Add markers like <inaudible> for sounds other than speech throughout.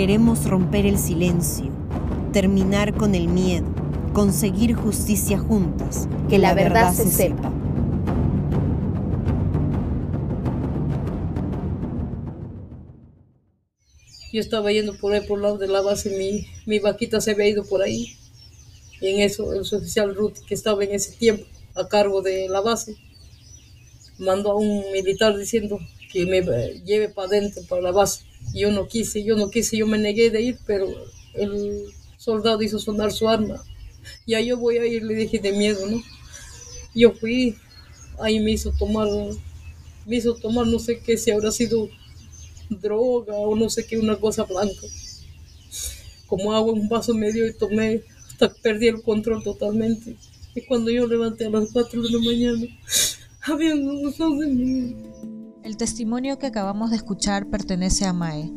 Queremos romper el silencio, terminar con el miedo, conseguir justicia juntas, que la verdad se sepa. Yo estaba yendo por ahí, por el lado de la base, mi, mi vaquita se había ido por ahí. Y en eso, el oficial Ruth, que estaba en ese tiempo a cargo de la base, mandó a un militar diciendo que me lleve para adentro, para la base. Yo no quise, yo no quise, yo me negué de ir, pero el soldado hizo sonar su arma. Ya yo voy a ir, le dije de miedo, ¿no? Yo fui, ahí me hizo tomar, me hizo tomar no sé qué, si habrá sido droga o no sé qué, una cosa blanca. Como agua, un vaso medio y tomé, hasta perdí el control totalmente. Y cuando yo levanté a las 4 de la mañana, había unos de. El testimonio que acabamos de escuchar pertenece a Mae,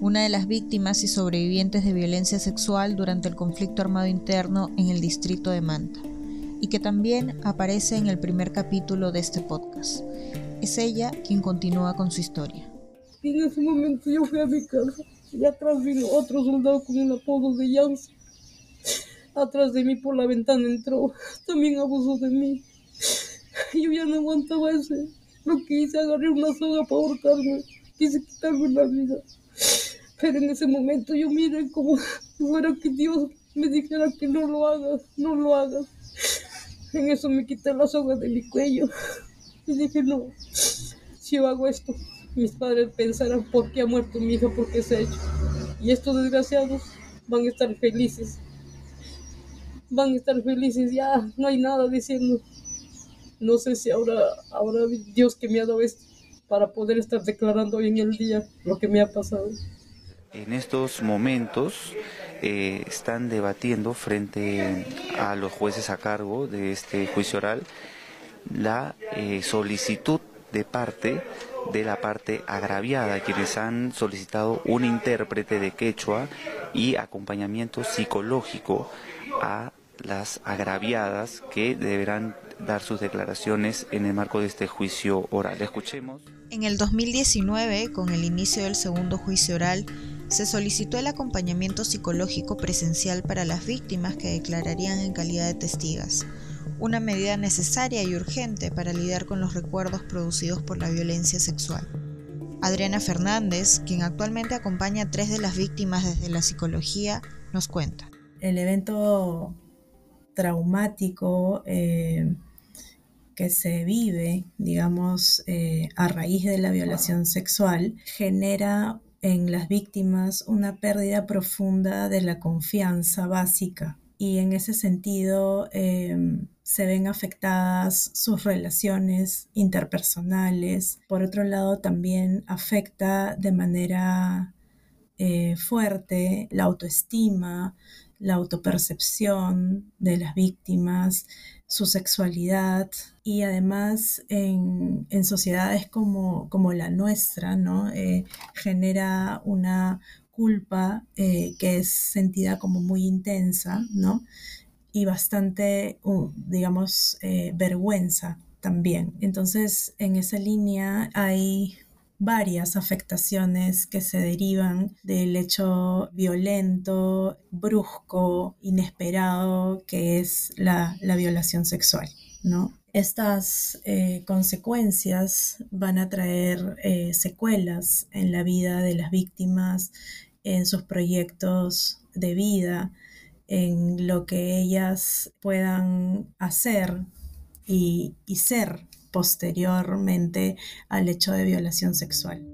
una de las víctimas y sobrevivientes de violencia sexual durante el conflicto armado interno en el distrito de Manta, y que también aparece en el primer capítulo de este podcast. Es ella quien continúa con su historia. En ese momento yo fui a mi casa y atrás vino otro soldado con el apodo de Jans. Atrás de mí por la ventana entró, también abusó de mí. Yo ya no aguantaba ese. Lo que hice, agarré una soga para ahorcarme. Quise quitarme la vida. Pero en ese momento yo miré como fuera que Dios me dijera que no lo hagas, no lo hagas. En eso me quité la soga de mi cuello. Y dije, no, si yo hago esto, mis padres pensarán por qué ha muerto mi hija, por qué se ha hecho. Y estos desgraciados van a estar felices. Van a estar felices, ya no hay nada diciendo. No sé si ahora, ahora Dios que me ha dado esto para poder estar declarando hoy en el día lo que me ha pasado. En estos momentos eh, están debatiendo frente a los jueces a cargo de este juicio oral la eh, solicitud de parte de la parte agraviada, quienes han solicitado un intérprete de quechua y acompañamiento psicológico a las agraviadas que deberán dar sus declaraciones en el marco de este juicio oral. Escuchemos. En el 2019, con el inicio del segundo juicio oral, se solicitó el acompañamiento psicológico presencial para las víctimas que declararían en calidad de testigas una medida necesaria y urgente para lidiar con los recuerdos producidos por la violencia sexual. Adriana Fernández, quien actualmente acompaña a tres de las víctimas desde la psicología, nos cuenta. El evento traumático eh, que se vive, digamos, eh, a raíz de la violación sexual, genera en las víctimas una pérdida profunda de la confianza básica y en ese sentido em, se ven afectadas sus relaciones interpersonales. Por otro lado, también afecta de manera eh, fuerte la autoestima, la autopercepción de las víctimas, su sexualidad y además en, sociedades como, como, la nuestra, ¿no? Eh, genera una culpa eh, que es sentida como muy intensa, ¿no? Y bastante, digamos, vergüenza también. Entonces, en esa línea hay varias afectaciones que se derivan del hecho violento, brusco, inesperado que es la, violación sexual, ¿no? Estas eh, consecuencias van a traer secuelas en la vida de las víctimas, en sus proyectos de vida, en lo que ellas puedan hacer y, ser posteriormente al hecho de violación sexual.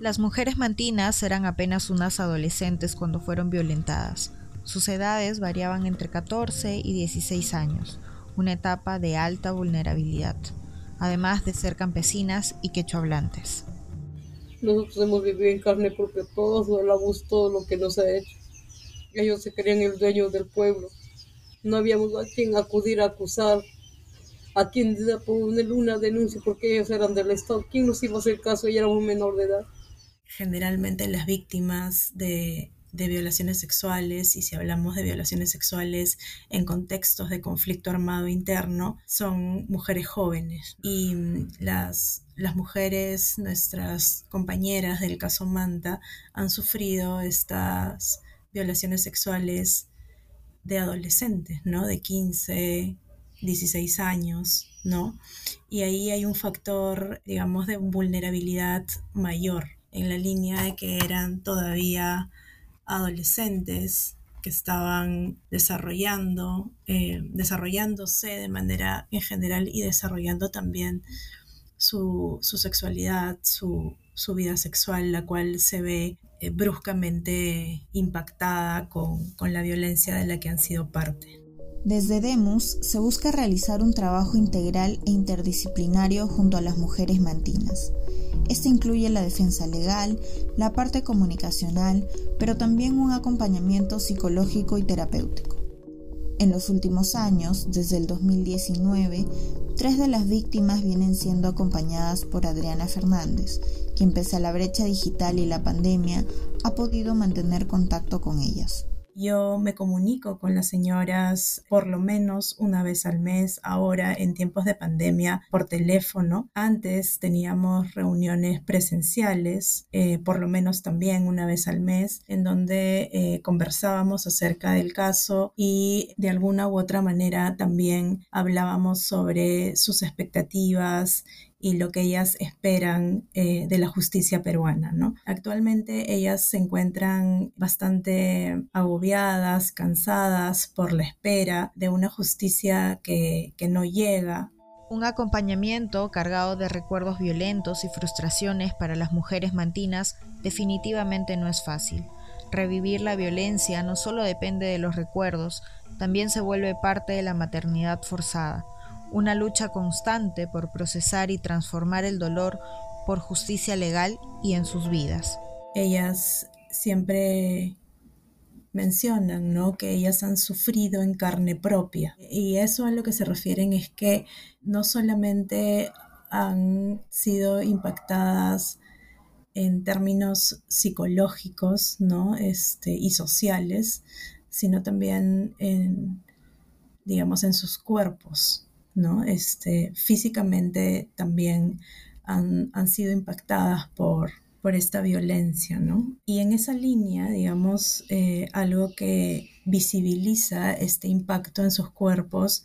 Las mujeres mantinas eran apenas unas adolescentes cuando fueron violentadas. Sus edades variaban entre 14 y 16 años, una etapa de alta vulnerabilidad, además de ser campesinas y quechohablantes. Nosotros hemos vivido en carne porque todo el abuso, todo lo que nos ha hecho. Ellos se creían el dueño del pueblo. No habíamos a quien acudir a acusar, a quien poner una denuncia porque ellos eran del Estado. ¿Quién nos iba a hacer caso? Y era un menor de edad. Generalmente las víctimas de de violaciones sexuales y si hablamos de violaciones sexuales en contextos de conflicto armado interno, son mujeres jóvenes. Y mm, las, las mujeres, nuestras compañeras del caso Manta, han sufrido estas violaciones sexuales de adolescentes, ¿no? De 15, 16 años, ¿no? Y ahí hay un factor, digamos, de vulnerabilidad mayor en la línea de que eran todavía adolescentes que estaban desarrollando, eh, desarrollándose de manera en general y desarrollando también su, sexualidad, su, vida sexual, la cual se ve eh, bruscamente impactada con, con la violencia de la que han sido parte. Desde Demus se busca realizar un trabajo integral e interdisciplinario junto a las mujeres mantinas. Este incluye la defensa legal, la parte comunicacional, pero también un acompañamiento psicológico y terapéutico. En los últimos años, desde el 2019, tres de las víctimas vienen siendo acompañadas por Adriana Fernández, quien pese a la brecha digital y la pandemia ha podido mantener contacto con ellas. Yo me comunico con las señoras por lo menos una vez al mes, ahora en tiempos de pandemia por teléfono. Antes teníamos reuniones presenciales, eh, por lo menos también una vez al mes, en donde eh, conversábamos acerca del caso y de alguna u otra manera también hablábamos sobre sus expectativas y lo que ellas esperan eh, de la justicia peruana. ¿no? Actualmente ellas se encuentran bastante agobiadas, cansadas por la espera de una justicia que, que no llega. Un acompañamiento cargado de recuerdos violentos y frustraciones para las mujeres mantinas definitivamente no es fácil. Revivir la violencia no solo depende de los recuerdos, también se vuelve parte de la maternidad forzada una lucha constante por procesar y transformar el dolor por justicia legal y en sus vidas. Ellas siempre mencionan, ¿no? Que ellas han sufrido en carne propia. Y eso a lo que se refieren es que no solamente han sido impactadas en términos psicológicos, ¿no? Este, y sociales, sino también en, digamos, en sus cuerpos, ¿no? Este, físicamente también han, sido impactadas por, por esta violencia, ¿no? Y en esa línea, digamos, eh, algo que visibiliza este impacto en sus cuerpos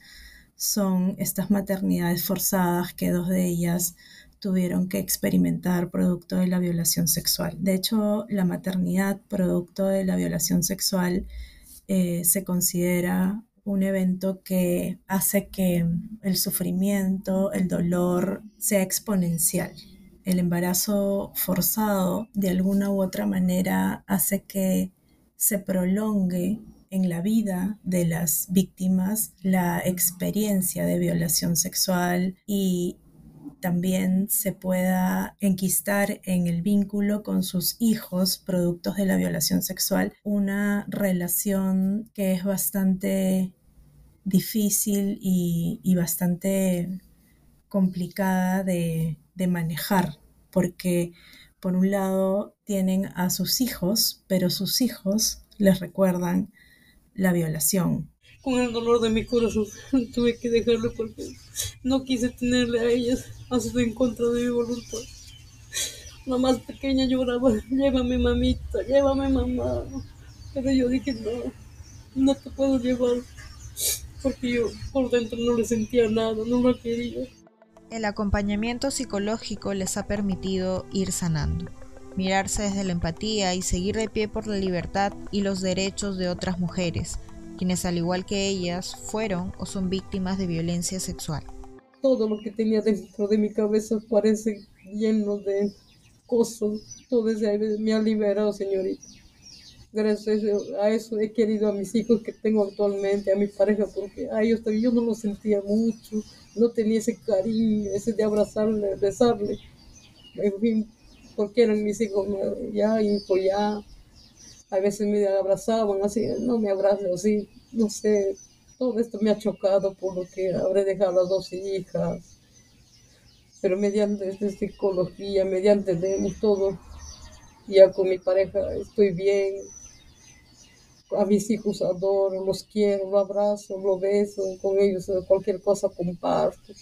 son estas maternidades forzadas que dos de ellas tuvieron que experimentar producto de la violación sexual. De hecho, la maternidad producto de la violación sexual eh, se considera un evento que hace que el sufrimiento, el dolor sea exponencial. El embarazo forzado de alguna u otra manera hace que se prolongue en la vida de las víctimas la experiencia de violación sexual y también se pueda enquistar en el vínculo con sus hijos productos de la violación sexual una relación que es bastante difícil y, bastante complicada de, manejar porque por un lado tienen a sus hijos, pero sus hijos les recuerdan la violación, con el dolor de mi corazón <laughs> tuve que dejarlo porque no quise tenerle a ellas, sido en contra de mi voluntad. La más pequeña lloraba, llévame mamita, llévame mamá. Pero yo dije, no, no te puedo llevar, porque yo por dentro no le sentía nada, no la quería. El acompañamiento psicológico les ha permitido ir sanando, mirarse desde la empatía y seguir de pie por la libertad y los derechos de otras mujeres, quienes al igual que ellas fueron o son víctimas de violencia sexual. Todo lo que tenía dentro de mi cabeza parece lleno de cosas. Todo eso me ha liberado, señorita. Gracias a eso he querido a mis hijos que tengo actualmente, a mi pareja, porque a ellos también yo no los sentía mucho, no tenía ese cariño, ese de abrazarle, besarle. En fin, porque eran mis hijos ya, y ya a veces me abrazaban así, no me abrazo así, no sé, todo esto me ha chocado por lo que habré dejado a las dos hijas, pero mediante esta psicología, mediante de todo, ya con mi pareja estoy bien, a mis hijos adoro, los quiero, los abrazo, los beso, con ellos cualquier cosa comparto.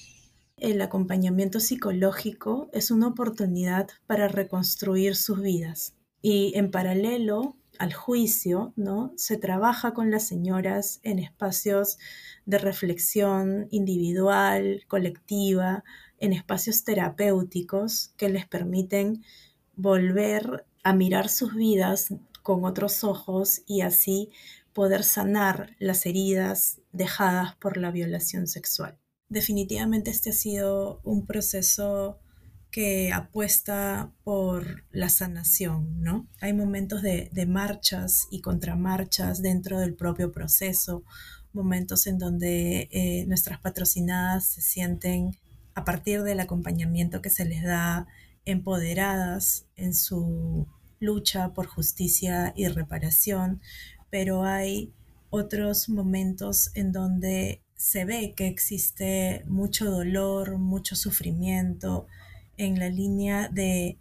El acompañamiento psicológico es una oportunidad para reconstruir sus vidas. Y en paralelo al juicio, ¿no? Se trabaja con las señoras en espacios de reflexión individual, colectiva, en espacios terapéuticos que les permiten volver a mirar sus vidas con otros ojos y así poder sanar las heridas dejadas por la violación sexual. Definitivamente este ha sido un proceso que apuesta por la sanación, ¿no? Hay momentos de, marchas y contramarchas dentro del propio proceso, momentos en donde eh, nuestras patrocinadas se sienten, a partir del acompañamiento que se les da, empoderadas en su lucha por justicia y reparación, pero hay otros momentos en donde se ve que existe mucho dolor, mucho sufrimiento en la línea de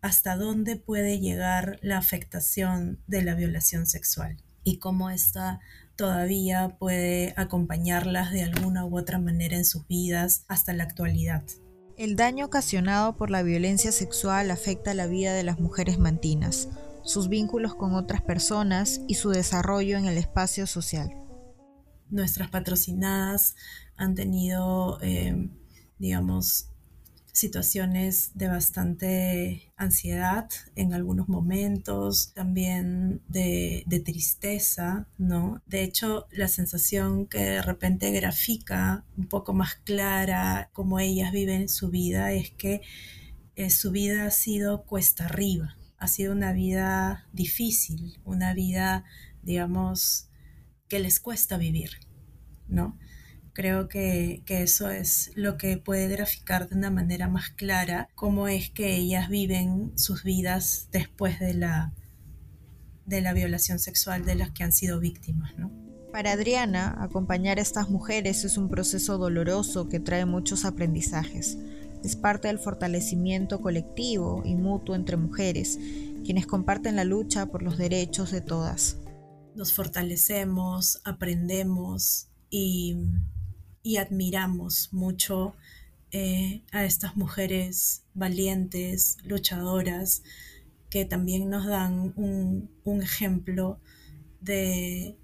hasta dónde puede llegar la afectación de la violación sexual y cómo esta todavía puede acompañarlas de alguna u otra manera en sus vidas hasta la actualidad. El daño ocasionado por la violencia sexual afecta la vida de las mujeres mantinas, sus vínculos con otras personas y su desarrollo en el espacio social. Nuestras patrocinadas han tenido, eh, digamos, situaciones de bastante ansiedad en algunos momentos, también de, tristeza, ¿no? De hecho, la sensación que de repente grafica un poco más clara cómo ellas viven su vida es que eh, su vida ha sido cuesta arriba, ha sido una vida difícil, una vida, digamos, que les cuesta vivir, ¿no? Creo que, eso es lo que puede graficar de una manera más clara cómo es que ellas viven sus vidas después de la, de la violación sexual de las que han sido víctimas, ¿no? Para Adriana, acompañar a estas mujeres es un proceso doloroso que trae muchos aprendizajes. Es parte del fortalecimiento colectivo y mutuo entre mujeres, quienes comparten la lucha por los derechos de todas. Nos fortalecemos, aprendemos y y admiramos mucho eh, a estas mujeres valientes, luchadoras, que también nos dan un, ejemplo de,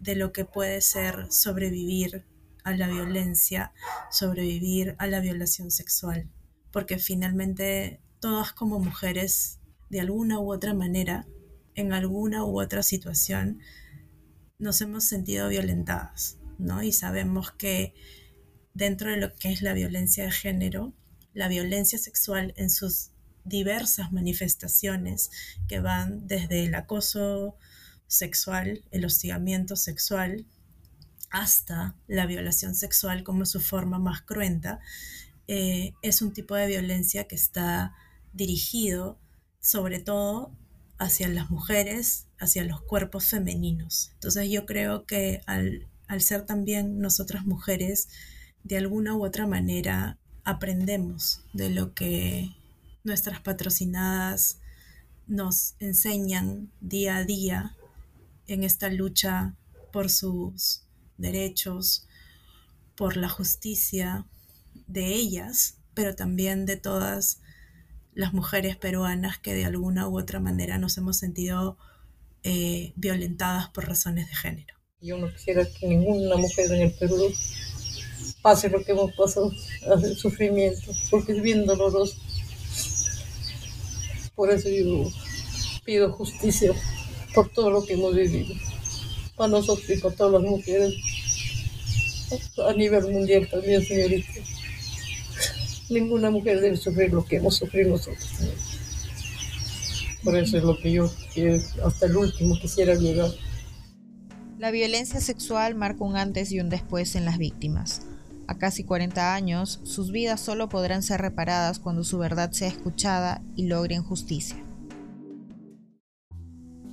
de lo que puede ser sobrevivir a la violencia, sobrevivir a la violación sexual, porque finalmente todas como mujeres, de alguna u otra manera, en alguna u otra situación, nos hemos sentido violentadas. Y sabemos que dentro de lo que es la violencia de género, la violencia sexual en sus diversas manifestaciones que van desde el acoso sexual, el hostigamiento sexual, hasta la violación sexual como su forma más cruenta, eh, es un tipo de violencia que está dirigido sobre todo hacia las mujeres, hacia los cuerpos femeninos. Entonces yo creo que al al ser también nosotras mujeres, de alguna u otra manera aprendemos de lo que nuestras patrocinadas nos enseñan día a día en esta lucha por sus derechos, por la justicia de ellas, pero también de todas las mujeres peruanas que de alguna u otra manera nos hemos sentido eh, violentadas por razones de género. Yo no quisiera que ninguna mujer en el Perú pase lo que hemos pasado, el sufrimiento, porque es bien doloroso. Por eso yo pido justicia por todo lo que hemos vivido, para nosotros y para todas las mujeres, a nivel mundial también, señorita. Ninguna mujer debe sufrir lo que hemos sufrido nosotros. Por eso es lo que yo hasta el último quisiera llegar. La violencia sexual marca un antes y un después en las víctimas. A casi 40 años, sus vidas solo podrán ser reparadas cuando su verdad sea escuchada y logren justicia.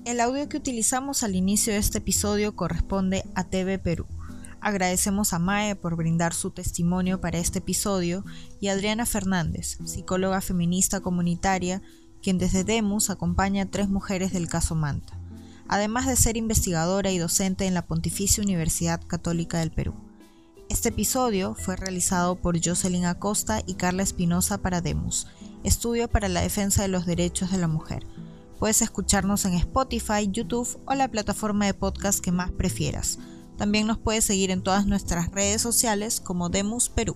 El audio que utilizamos al inicio de este episodio corresponde a TV Perú. Agradecemos a Mae por brindar su testimonio para este episodio y a Adriana Fernández, psicóloga feminista comunitaria, quien desde Demus acompaña a tres mujeres del caso Manta. Además de ser investigadora y docente en la Pontificia Universidad Católica del Perú. Este episodio fue realizado por Jocelyn Acosta y Carla Espinosa para Demos, Estudio para la Defensa de los Derechos de la Mujer. Puedes escucharnos en Spotify, YouTube o la plataforma de podcast que más prefieras. También nos puedes seguir en todas nuestras redes sociales como Demus Perú.